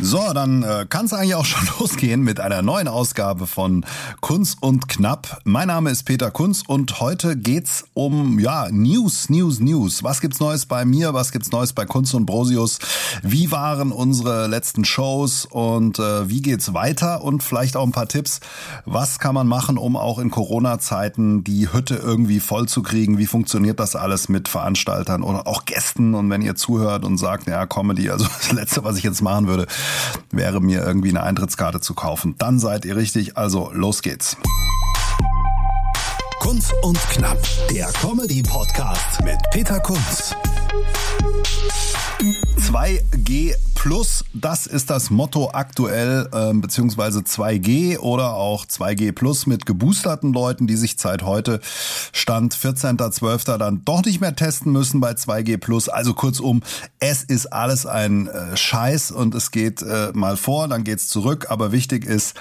So, dann äh, kann es eigentlich auch schon losgehen mit einer neuen Ausgabe von Kunz und Knapp. Mein Name ist Peter Kunz und heute geht's um ja News, News, News. Was gibt's Neues bei mir? Was gibt's Neues bei Kunz und Brosius? Wie waren unsere letzten Shows und äh, wie geht's weiter? Und vielleicht auch ein paar Tipps. Was kann man machen, um auch in Corona-Zeiten die Hütte irgendwie voll zu kriegen? Wie funktioniert das alles mit Veranstaltern oder auch Gästen? Und wenn ihr zuhört und sagt, ja Comedy, also das Letzte, was ich jetzt machen würde wäre mir irgendwie eine Eintrittskarte zu kaufen. Dann seid ihr richtig, also los geht's. Kunz und Knapp, der Comedy-Podcast mit Peter Kunz. 2G Plus, das ist das Motto aktuell, äh, beziehungsweise 2G oder auch 2G Plus mit geboosterten Leuten, die sich seit heute Stand 14.12. dann doch nicht mehr testen müssen bei 2G Plus. Also kurzum, es ist alles ein äh, Scheiß und es geht äh, mal vor, dann geht's zurück. Aber wichtig ist,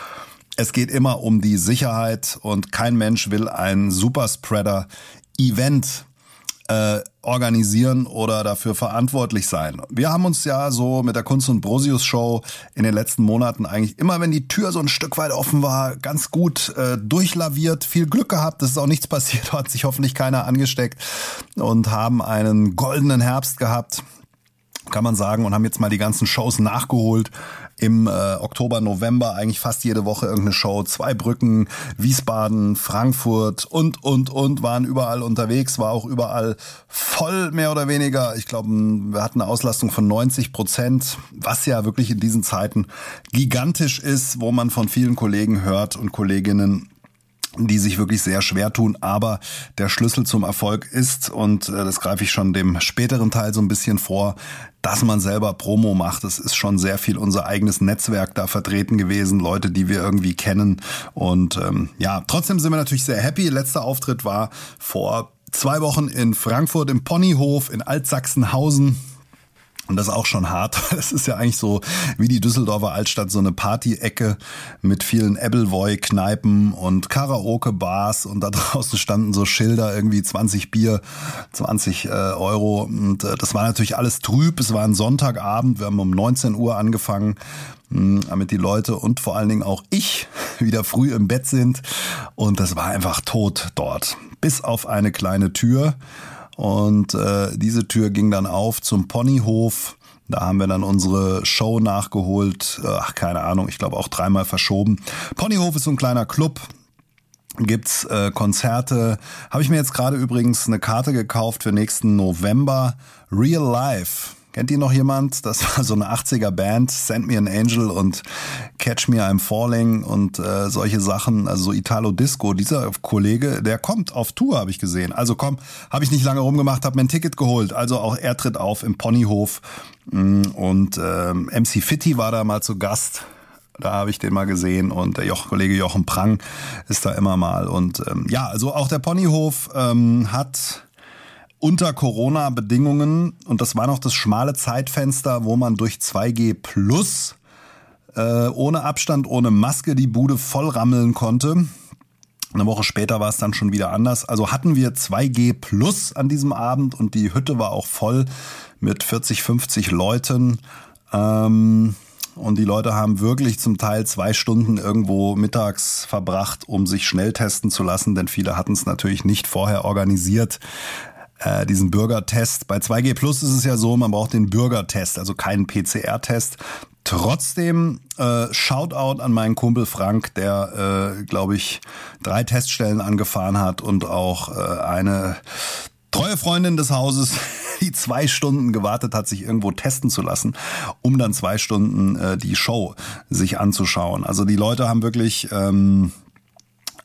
es geht immer um die Sicherheit und kein Mensch will ein Superspreader-Event äh, organisieren oder dafür verantwortlich sein. Wir haben uns ja so mit der Kunst und Brosius Show in den letzten Monaten eigentlich immer, wenn die Tür so ein Stück weit offen war, ganz gut äh, durchlaviert, viel Glück gehabt, es ist auch nichts passiert, hat sich hoffentlich keiner angesteckt und haben einen goldenen Herbst gehabt kann man sagen, und haben jetzt mal die ganzen Shows nachgeholt. Im äh, Oktober, November eigentlich fast jede Woche irgendeine Show. Zwei Brücken, Wiesbaden, Frankfurt und, und, und waren überall unterwegs, war auch überall voll, mehr oder weniger. Ich glaube, wir hatten eine Auslastung von 90 Prozent, was ja wirklich in diesen Zeiten gigantisch ist, wo man von vielen Kollegen hört und Kolleginnen, die sich wirklich sehr schwer tun, aber der Schlüssel zum Erfolg ist, und äh, das greife ich schon dem späteren Teil so ein bisschen vor, dass man selber Promo macht. Es ist schon sehr viel unser eigenes Netzwerk da vertreten gewesen, Leute, die wir irgendwie kennen. Und ähm, ja, trotzdem sind wir natürlich sehr happy. Letzter Auftritt war vor zwei Wochen in Frankfurt im Ponyhof in Altsachsenhausen. Und das ist auch schon hart. Das ist ja eigentlich so wie die Düsseldorfer Altstadt, so eine Party-Ecke mit vielen Appleboy-Kneipen und Karaoke-Bars und da draußen standen so Schilder, irgendwie 20 Bier, 20 äh, Euro. Und äh, das war natürlich alles trüb. Es war ein Sonntagabend. Wir haben um 19 Uhr angefangen, mh, damit die Leute und vor allen Dingen auch ich wieder früh im Bett sind. Und das war einfach tot dort. Bis auf eine kleine Tür. Und äh, diese Tür ging dann auf zum Ponyhof. Da haben wir dann unsere Show nachgeholt. Ach, keine Ahnung, ich glaube auch dreimal verschoben. Ponyhof ist so ein kleiner Club, gibt's äh, Konzerte. Habe ich mir jetzt gerade übrigens eine Karte gekauft für nächsten November. Real Life. Kennt ihr noch jemand? Das war so eine 80er Band, Send Me an Angel und Catch Me I'm Falling und äh, solche Sachen, also so Italo Disco. Dieser Kollege, der kommt auf Tour, habe ich gesehen. Also komm, habe ich nicht lange rumgemacht, habe mir ein Ticket geholt. Also auch er tritt auf im Ponyhof mm, und ähm, MC Fitty war da mal zu Gast. Da habe ich den mal gesehen und der Joch, Kollege Jochen Prang ist da immer mal. Und ähm, ja, also auch der Ponyhof ähm, hat unter Corona-Bedingungen, und das war noch das schmale Zeitfenster, wo man durch 2G Plus äh, ohne Abstand, ohne Maske die Bude voll rammeln konnte. Eine Woche später war es dann schon wieder anders. Also hatten wir 2G Plus an diesem Abend und die Hütte war auch voll mit 40, 50 Leuten. Ähm, und die Leute haben wirklich zum Teil zwei Stunden irgendwo mittags verbracht, um sich schnell testen zu lassen, denn viele hatten es natürlich nicht vorher organisiert äh, diesen Bürgertest. Bei 2G Plus ist es ja so, man braucht den Bürgertest, also keinen PCR-Test. Trotzdem äh, Shoutout an meinen Kumpel Frank, der, äh, glaube ich, drei Teststellen angefahren hat und auch äh, eine treue Freundin des Hauses, die zwei Stunden gewartet hat, sich irgendwo testen zu lassen, um dann zwei Stunden äh, die Show sich anzuschauen. Also die Leute haben wirklich ähm,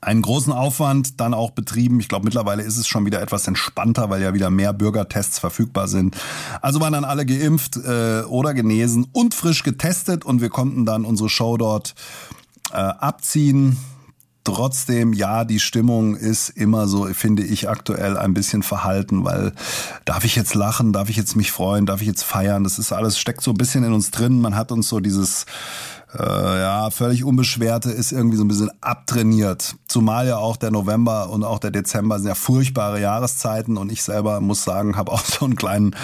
einen großen Aufwand dann auch betrieben. Ich glaube, mittlerweile ist es schon wieder etwas entspannter, weil ja wieder mehr Bürgertests verfügbar sind. Also waren dann alle geimpft äh, oder genesen und frisch getestet und wir konnten dann unsere Show dort äh, abziehen. Trotzdem, ja, die Stimmung ist immer so, finde ich aktuell ein bisschen verhalten, weil darf ich jetzt lachen, darf ich jetzt mich freuen, darf ich jetzt feiern? Das ist alles, steckt so ein bisschen in uns drin. Man hat uns so dieses, äh, ja, völlig unbeschwerte ist irgendwie so ein bisschen abtrainiert. Zumal ja auch der November und auch der Dezember sind ja furchtbare Jahreszeiten und ich selber muss sagen, habe auch so einen kleinen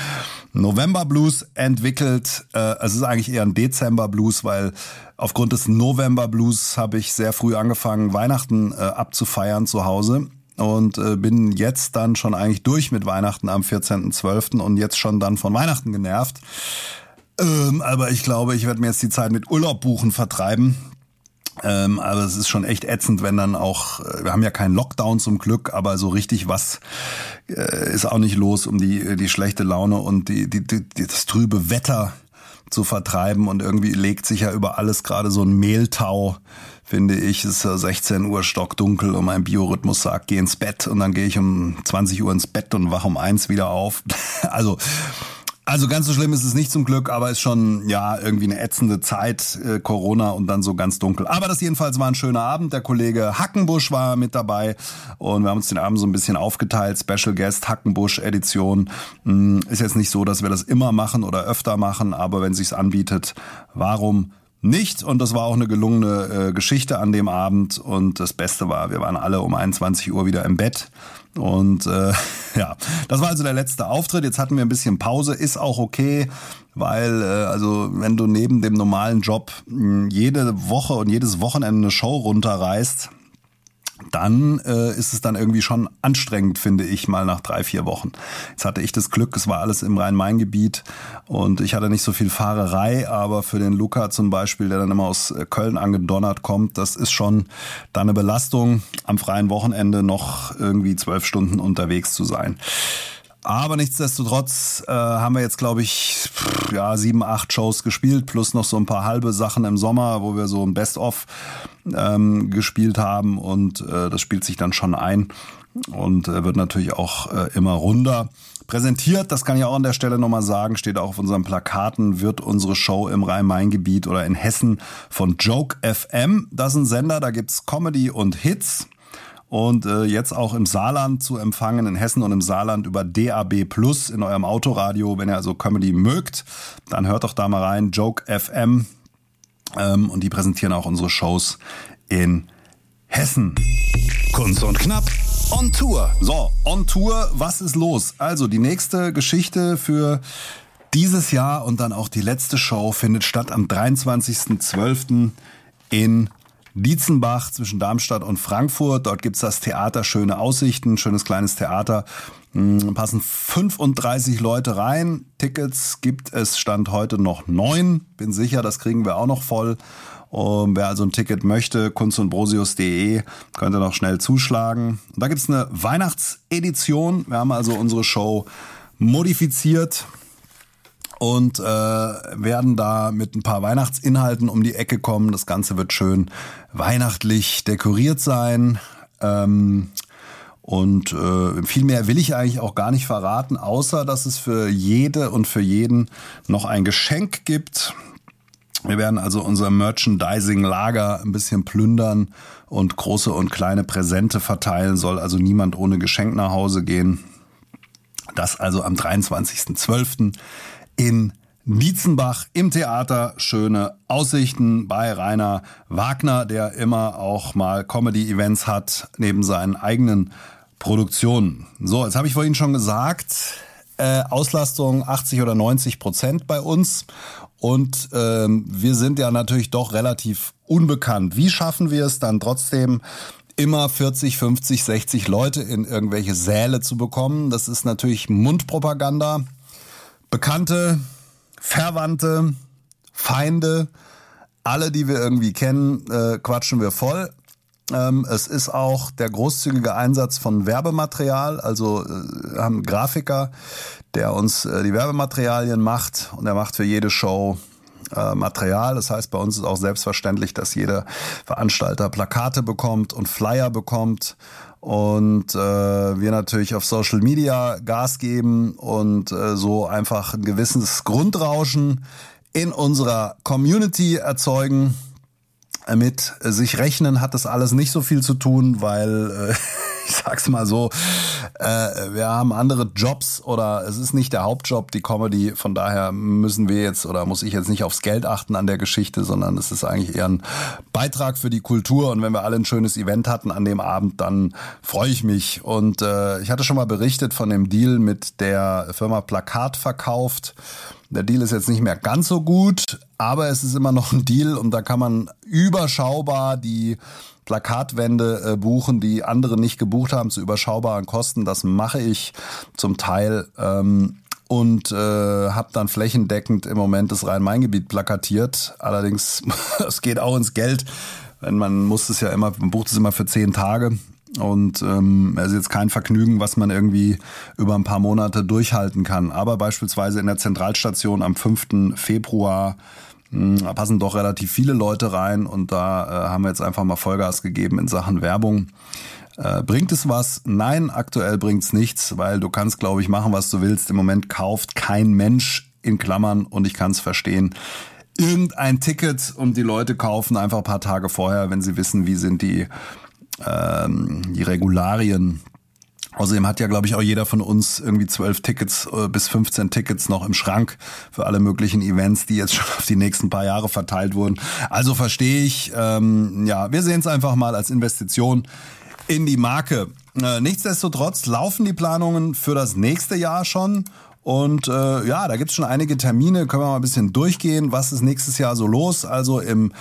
November Blues entwickelt. Äh, es ist eigentlich eher ein Dezember Blues, weil aufgrund des November Blues habe ich sehr früh angefangen, Weihnachten äh, abzufeiern zu Hause und äh, bin jetzt dann schon eigentlich durch mit Weihnachten am 14.12. und jetzt schon dann von Weihnachten genervt. Ähm, aber ich glaube, ich werde mir jetzt die Zeit mit Urlaub buchen vertreiben. Ähm, aber es ist schon echt ätzend, wenn dann auch, äh, wir haben ja keinen Lockdown zum Glück, aber so richtig was äh, ist auch nicht los, um die, die schlechte Laune und die, die, die, das trübe Wetter zu vertreiben und irgendwie legt sich ja über alles gerade so ein Mehltau, finde ich. Es ist ja 16 Uhr stockdunkel und mein Biorhythmus sagt, geh ins Bett und dann gehe ich um 20 Uhr ins Bett und wach um eins wieder auf. also also ganz so schlimm ist es nicht zum Glück, aber ist schon ja irgendwie eine ätzende Zeit, äh, Corona und dann so ganz dunkel. Aber das jedenfalls war ein schöner Abend. Der Kollege Hackenbusch war mit dabei und wir haben uns den Abend so ein bisschen aufgeteilt. Special Guest Hackenbusch Edition. Hm, ist jetzt nicht so, dass wir das immer machen oder öfter machen, aber wenn sich's anbietet, warum nicht und das war auch eine gelungene äh, Geschichte an dem Abend. Und das Beste war, wir waren alle um 21 Uhr wieder im Bett. Und äh, ja, das war also der letzte Auftritt. Jetzt hatten wir ein bisschen Pause, ist auch okay, weil äh, also wenn du neben dem normalen Job mh, hm, jede Woche und jedes Wochenende eine Show runterreißt, dann äh, ist es dann irgendwie schon anstrengend, finde ich, mal nach drei, vier Wochen. Jetzt hatte ich das Glück, es war alles im Rhein-Main-Gebiet und ich hatte nicht so viel Fahrerei, aber für den Luca zum Beispiel, der dann immer aus äh, Köln angedonnert kommt, das ist schon dann eine Belastung, am freien Wochenende noch irgendwie zwölf Stunden unterwegs zu sein. Aber nichtsdestotrotz äh, haben wir jetzt, glaube ich, ja, sieben, acht Shows gespielt, plus noch so ein paar halbe Sachen im Sommer, wo wir so ein Best-of ähm, gespielt haben und äh, das spielt sich dann schon ein und äh, wird natürlich auch äh, immer runder präsentiert. Das kann ich auch an der Stelle nochmal sagen, steht auch auf unseren Plakaten, wird unsere Show im Rhein-Main-Gebiet oder in Hessen von Joke FM. Das ist ein Sender, da gibt's Comedy und Hits und äh, jetzt auch im Saarland zu empfangen, in Hessen und im Saarland über DAB Plus in eurem Autoradio. Wenn ihr also Comedy mögt, dann hört doch da mal rein, Joke FM. Ähm, und die präsentieren auch unsere Shows in Hessen. Kunst und Knapp on Tour. So, on Tour, was ist los? Also die nächste Geschichte für dieses Jahr und dann auch die letzte Show findet statt am 23.12. in Dietzenbach zwischen Darmstadt und Frankfurt. Dort gibt's das Theater Schöne Aussichten, schönes kleines Theater. Hm, passen 35 Leute rein. Tickets gibt es Stand heute noch neun. Bin sicher, das kriegen wir auch noch voll. Und wer also ein Ticket möchte, kunstundbrosius.de, könnte noch schnell zuschlagen. Und da gibt's eine Weihnachtsedition. Wir haben also unsere Show modifiziert und äh, werden da mit ein paar Weihnachtsinhalten um die Ecke kommen. Das Ganze wird schön weihnachtlich dekoriert sein. Ähm, und äh, viel mehr will ich eigentlich auch gar nicht verraten, außer dass es für jede und für jeden noch ein Geschenk gibt. Wir werden also unser Merchandising-Lager ein bisschen plündern und große und kleine Präsente verteilen, soll also niemand ohne Geschenk nach Hause gehen. Das also am 23.12 in Dietzenbach im Theater. Schöne Aussichten bei Rainer Wagner, der immer auch mal Comedy-Events hat, neben seinen eigenen Produktionen. So, jetzt habe ich vorhin schon gesagt, äh, Auslastung 80 oder 90 Prozent bei uns. Und ähm, wir sind ja natürlich doch relativ unbekannt. Wie schaffen wir es dann trotzdem, immer 40, 50, 60 Leute in irgendwelche Säle zu bekommen? Das ist natürlich Mundpropaganda. Bekannte, Verwandte, Feinde, alle, die wir irgendwie kennen, äh, quatschen wir voll. Ähm, es ist auch der großzügige Einsatz von Werbematerial. Also äh, haben einen Grafiker, der uns äh, die Werbematerialien macht und er macht für jede Show äh, Material. Das heißt, bei uns ist auch selbstverständlich, dass jeder Veranstalter Plakate bekommt und Flyer bekommt und äh, wir natürlich auf Social Media Gas geben und äh, so einfach ein gewisses Grundrauschen in unserer Community erzeugen. mit sich rechnen hat das alles nicht so viel zu tun, weil äh, ich sag's mal so, äh, wir haben andere Jobs oder es ist nicht der Hauptjob, die Comedy. Von daher müssen wir jetzt oder muss ich jetzt nicht aufs Geld achten an der Geschichte, sondern es ist eigentlich eher ein Beitrag für die Kultur. Und wenn wir alle ein schönes Event hatten an dem Abend, dann freue ich mich. Und äh, ich hatte schon mal berichtet von dem Deal mit der Firma Plakat verkauft. Der Deal ist jetzt nicht mehr ganz so gut, aber es ist immer noch ein Deal und da kann man überschaubar die Plakatwände äh, buchen, die andere nicht gebucht haben zu überschaubaren Kosten. Das mache ich zum Teil. Ähm, und äh, habe dann flächendeckend im Moment das Rhein-Main-Gebiet plakatiert. Allerdings, es geht auch ins Geld. Wenn man muss es ja immer, man bucht es immer für zehn Tage. Und ähm, es ist jetzt kein Vergnügen, was man irgendwie über ein paar Monate durchhalten kann. Aber beispielsweise in der Zentralstation am 5. Februar hm, da passen doch relativ viele Leute rein und da äh, haben wir jetzt einfach mal Vollgas gegeben in Sachen Werbung. Äh, bringt es was? Nein, aktuell bringt es nichts, weil du kannst, glaube ich, machen, was du willst. Im Moment kauft kein Mensch in Klammern und ich kann es verstehen irgendein Ticket und die Leute kaufen einfach ein paar Tage vorher, wenn sie wissen, wie sind die ähm, die Regularien. Außerdem hat ja, glaube ich, auch jeder von uns irgendwie zwölf Tickets äh, bis 15 Tickets noch im Schrank für alle möglichen Events, die jetzt schon auf die nächsten paar Jahre verteilt wurden. Also verstehe ich, ähm, ja, wir sehen es einfach mal als Investition in die Marke. Äh, nichtsdestotrotz laufen die Planungen für das nächste Jahr schon. Und äh, ja, da gibt's schon einige Termine, können wir mal ein bisschen durchgehen. Was ist nächstes Jahr so los? Also im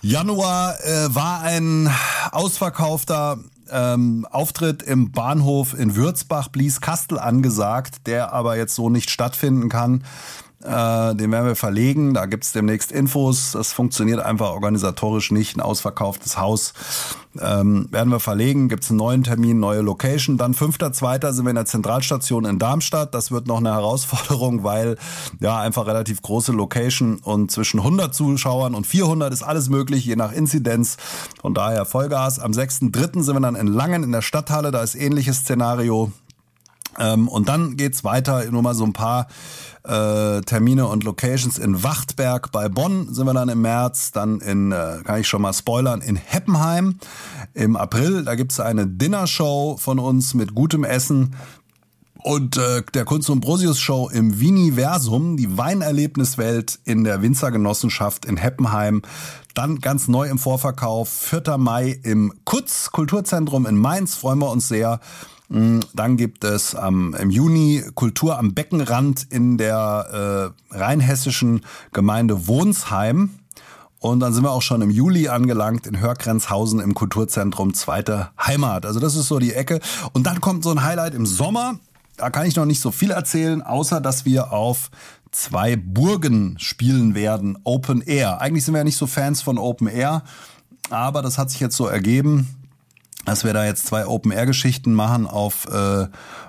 Januar äh, war ein ausverkaufter ähm, Auftritt im Bahnhof in Würzbach, Blieskastel angesagt, der aber jetzt so nicht stattfinden kann. Äh, den werden wir verlegen. Da gibt's demnächst Infos. Das funktioniert einfach organisatorisch nicht. Ein ausverkauftes Haus ähm, werden wir verlegen. Gibt's einen neuen Termin, neue Location. Dann 5.2. sind wir in der Zentralstation in Darmstadt. Das wird noch eine Herausforderung, weil ja einfach relativ große Location und zwischen 100 Zuschauern und 400 ist alles möglich, je nach Inzidenz. Von daher Vollgas. Am 6.3. sind wir dann in Langen in der Stadthalle. Da ist ähnliches Szenario. Ähm, und dann geht's weiter, nur mal so ein paar äh, Termine und Locations in Wachtberg bei Bonn sind wir dann im März, dann in, äh, kann ich schon mal spoilern, in Heppenheim im April. Da gibt's eine Dinnershow von uns mit gutem Essen. Und äh, der Kunst und Brosius Show im Viniversum, die Weinerlebniswelt in der Winzergenossenschaft in Heppenheim. Dann ganz neu im Vorverkauf, 4. Mai im Kutz Kulturzentrum in Mainz, freuen wir uns sehr. Mm, dann gibt es ähm, im Juni Kultur am Beckenrand in der äh, rheinhessischen Gemeinde Wohnsheim. Und dann sind wir auch schon im Juli angelangt in Hörgrenzhausen im Kulturzentrum Zweite Heimat. Also das ist so die Ecke. Und dann kommt so ein Highlight im Sommer. Da kann ich noch nicht so viel erzählen, außer dass wir auf zwei Burgen spielen werden, Open Air. Eigentlich sind wir ja nicht so Fans von Open Air, aber das hat sich jetzt so ergeben dass wir da jetzt zwei Open-Air-Geschichten machen auf äh,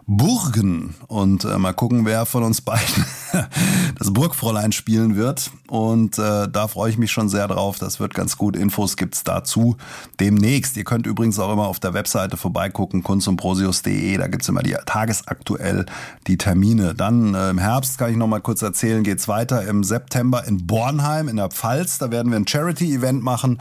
Burgen und äh, mal gucken, wer von uns beiden das Burgfräulein spielen wird. Und äh, da freue ich mich schon sehr drauf. Das wird ganz gut. Infos gibt's dazu demnächst. Ihr könnt übrigens auch immer auf der Webseite vorbeigucken, kunstundprosius.de. Da gibt's immer die tagesaktuell die Termine. Dann äh, im Herbst kann ich noch mal kurz erzählen, geht's weiter im September in Bornheim in der Pfalz. Da werden wir ein Charity-Event machen.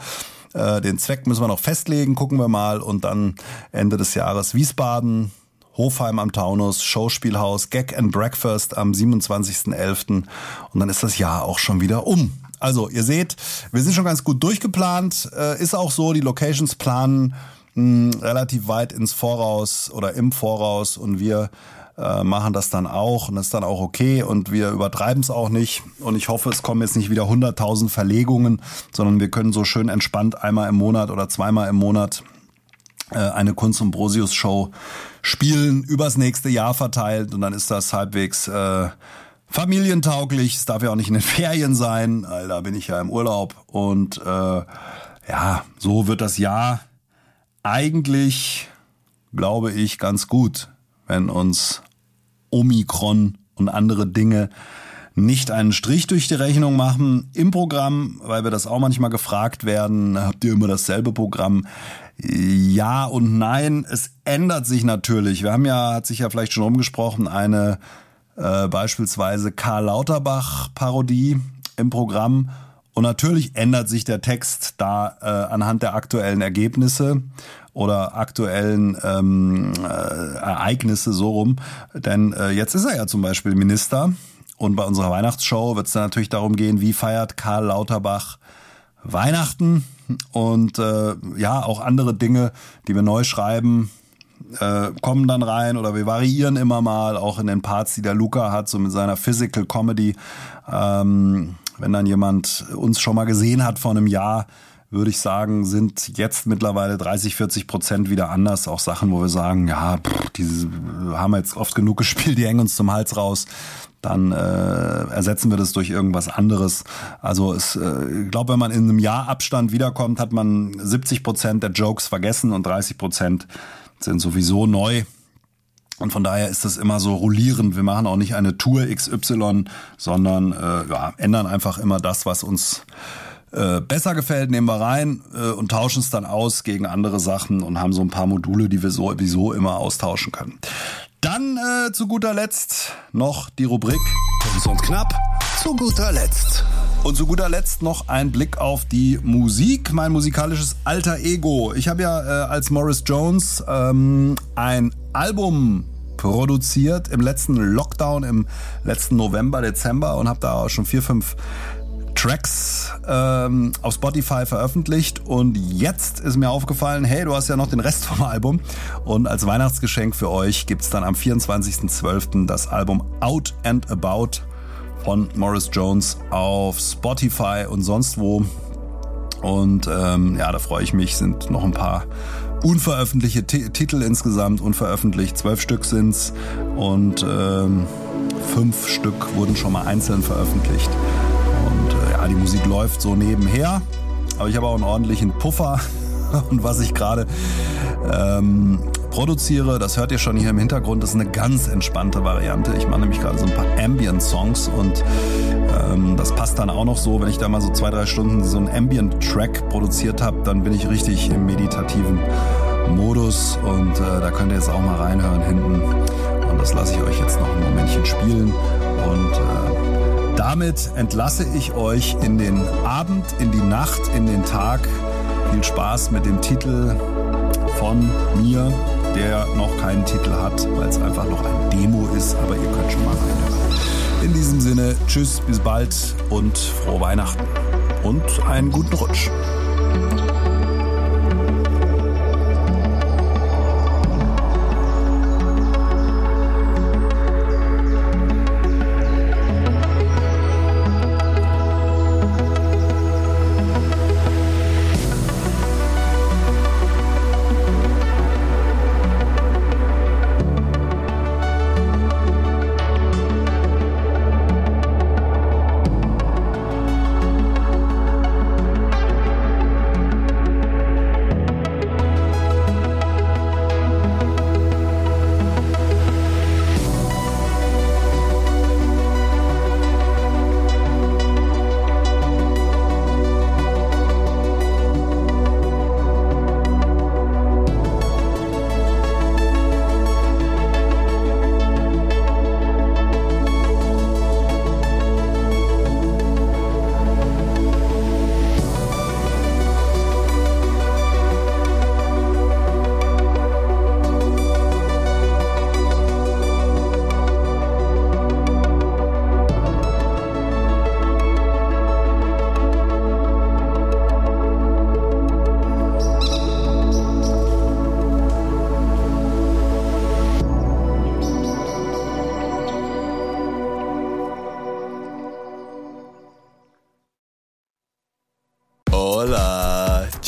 Äh, den Zweck müssen wir noch festlegen, gucken wir mal. Und dann Ende des Jahres Wiesbaden, Hofheim am Taunus, Schauspielhaus, Gag and Breakfast am 27.11. Und dann ist das Jahr auch schon wieder um. Also, ihr seht, wir sind schon ganz gut durchgeplant. Äh, ist auch so, die Locations planen hm, relativ weit ins Voraus oder im Voraus und wir äh, machen das dann auch und das ist dann auch okay und wir übertreiben es auch nicht und ich hoffe, es kommen jetzt nicht wieder 100.000 Verlegungen, sondern wir können so schön entspannt einmal im Monat oder zweimal im Monat äh, eine Kunst- und Brosius-Show spielen, übers nächste Jahr verteilt und dann ist das halbwegs äh, familientauglich. Es darf ja auch nicht in den Ferien sein, da bin ich ja im Urlaub und äh, ja, so wird das Jahr eigentlich, glaube ich, ganz gut, wenn uns Omikron und andere Dinge nicht einen Strich durch die Rechnung machen im Programm, weil wir das auch manchmal gefragt werden, habt ihr immer dasselbe Programm? Ja und nein, es ändert sich natürlich. Wir haben ja, hat sich ja vielleicht schon umgesprochen, eine äh, beispielsweise Karl Lauterbach Parodie im Programm Und natürlich ändert sich der Text da äh, anhand der aktuellen Ergebnisse oder aktuellen ähm, äh, Ereignisse so rum. Denn äh, jetzt ist er ja zum Beispiel Minister. Und bei unserer Weihnachtsshow wird es dann natürlich darum gehen, wie feiert Karl Lauterbach Weihnachten und äh, ja, auch andere Dinge, die wir neu schreiben, äh, kommen dann rein oder wir variieren immer mal, auch in den Parts, die der Luca hat, so mit seiner Physical Comedy. Ähm, wenn dann jemand uns schon mal gesehen hat vor einem Jahr, würde ich sagen, sind jetzt mittlerweile 30, 40 Prozent wieder anders. Auch Sachen, wo wir sagen, ja, pff, diese haben wir jetzt oft genug gespielt, die hängen uns zum Hals raus. Dann äh, ersetzen wir das durch irgendwas anderes. Also es, äh, ich glaube, wenn man in einem Jahr Abstand wiederkommt, hat man 70 Prozent der Jokes vergessen und 30 Prozent sind sowieso neu. Und von daher ist das immer so rollierend. Wir machen auch nicht eine Tour XY, sondern äh, ja, ändern einfach immer das, was uns äh, besser gefällt, nehmen wir rein äh, und tauschen es dann aus gegen andere Sachen und haben so ein paar Module, die wir sowieso immer austauschen können. Dann äh, zu guter Letzt noch die Rubrik Kurz und knapp zu guter Letzt. Und zu guter Letzt noch ein Blick auf die Musik, mein musikalisches alter Ego. Ich habe ja äh, als Morris Jones ähm, ein Album produziert im letzten Lockdown, im letzten November, Dezember und habe da auch schon vier, fünf Tracks ähm, auf Spotify veröffentlicht und jetzt ist mir aufgefallen, hey, du hast ja noch den Rest vom Album und als Weihnachtsgeschenk für euch gibt's dann am 24.12. das Album Out and About von Morris Jones auf Spotify und sonst wo. Und ähm, ja, da freue ich mich, sind noch ein paar unveröffentlichte T Titel insgesamt, unveröffentlicht, zwölf Stück sind's. Und ähm, fünf Stück wurden schon mal einzeln veröffentlicht. Und äh, ja, die Musik läuft so nebenher, aber ich habe auch einen ordentlichen Puffer. Und was ich gerade ähm, produziere, das hört ihr schon hier im Hintergrund, das ist eine ganz entspannte Variante. Ich mache nämlich gerade so ein paar Ambient-Songs. Und ähm, das passt dann auch noch so, wenn ich da mal so zwei, drei Stunden so einen Ambient-Track produziert habe, dann bin ich richtig im meditativen Modus und äh, da könnt ihr jetzt auch mal reinhören hinten und das lasse ich euch jetzt noch ein Momentchen spielen und äh, damit entlasse ich euch in den Abend, in die Nacht, in den Tag. Viel Spaß mit dem Titel von mir, der noch keinen Titel hat, weil es einfach noch ein Demo ist, aber ihr könnt schon mal reinhören. In diesem Sinne, tschüss, bis bald und frohe Weihnachten und einen guten Rutsch.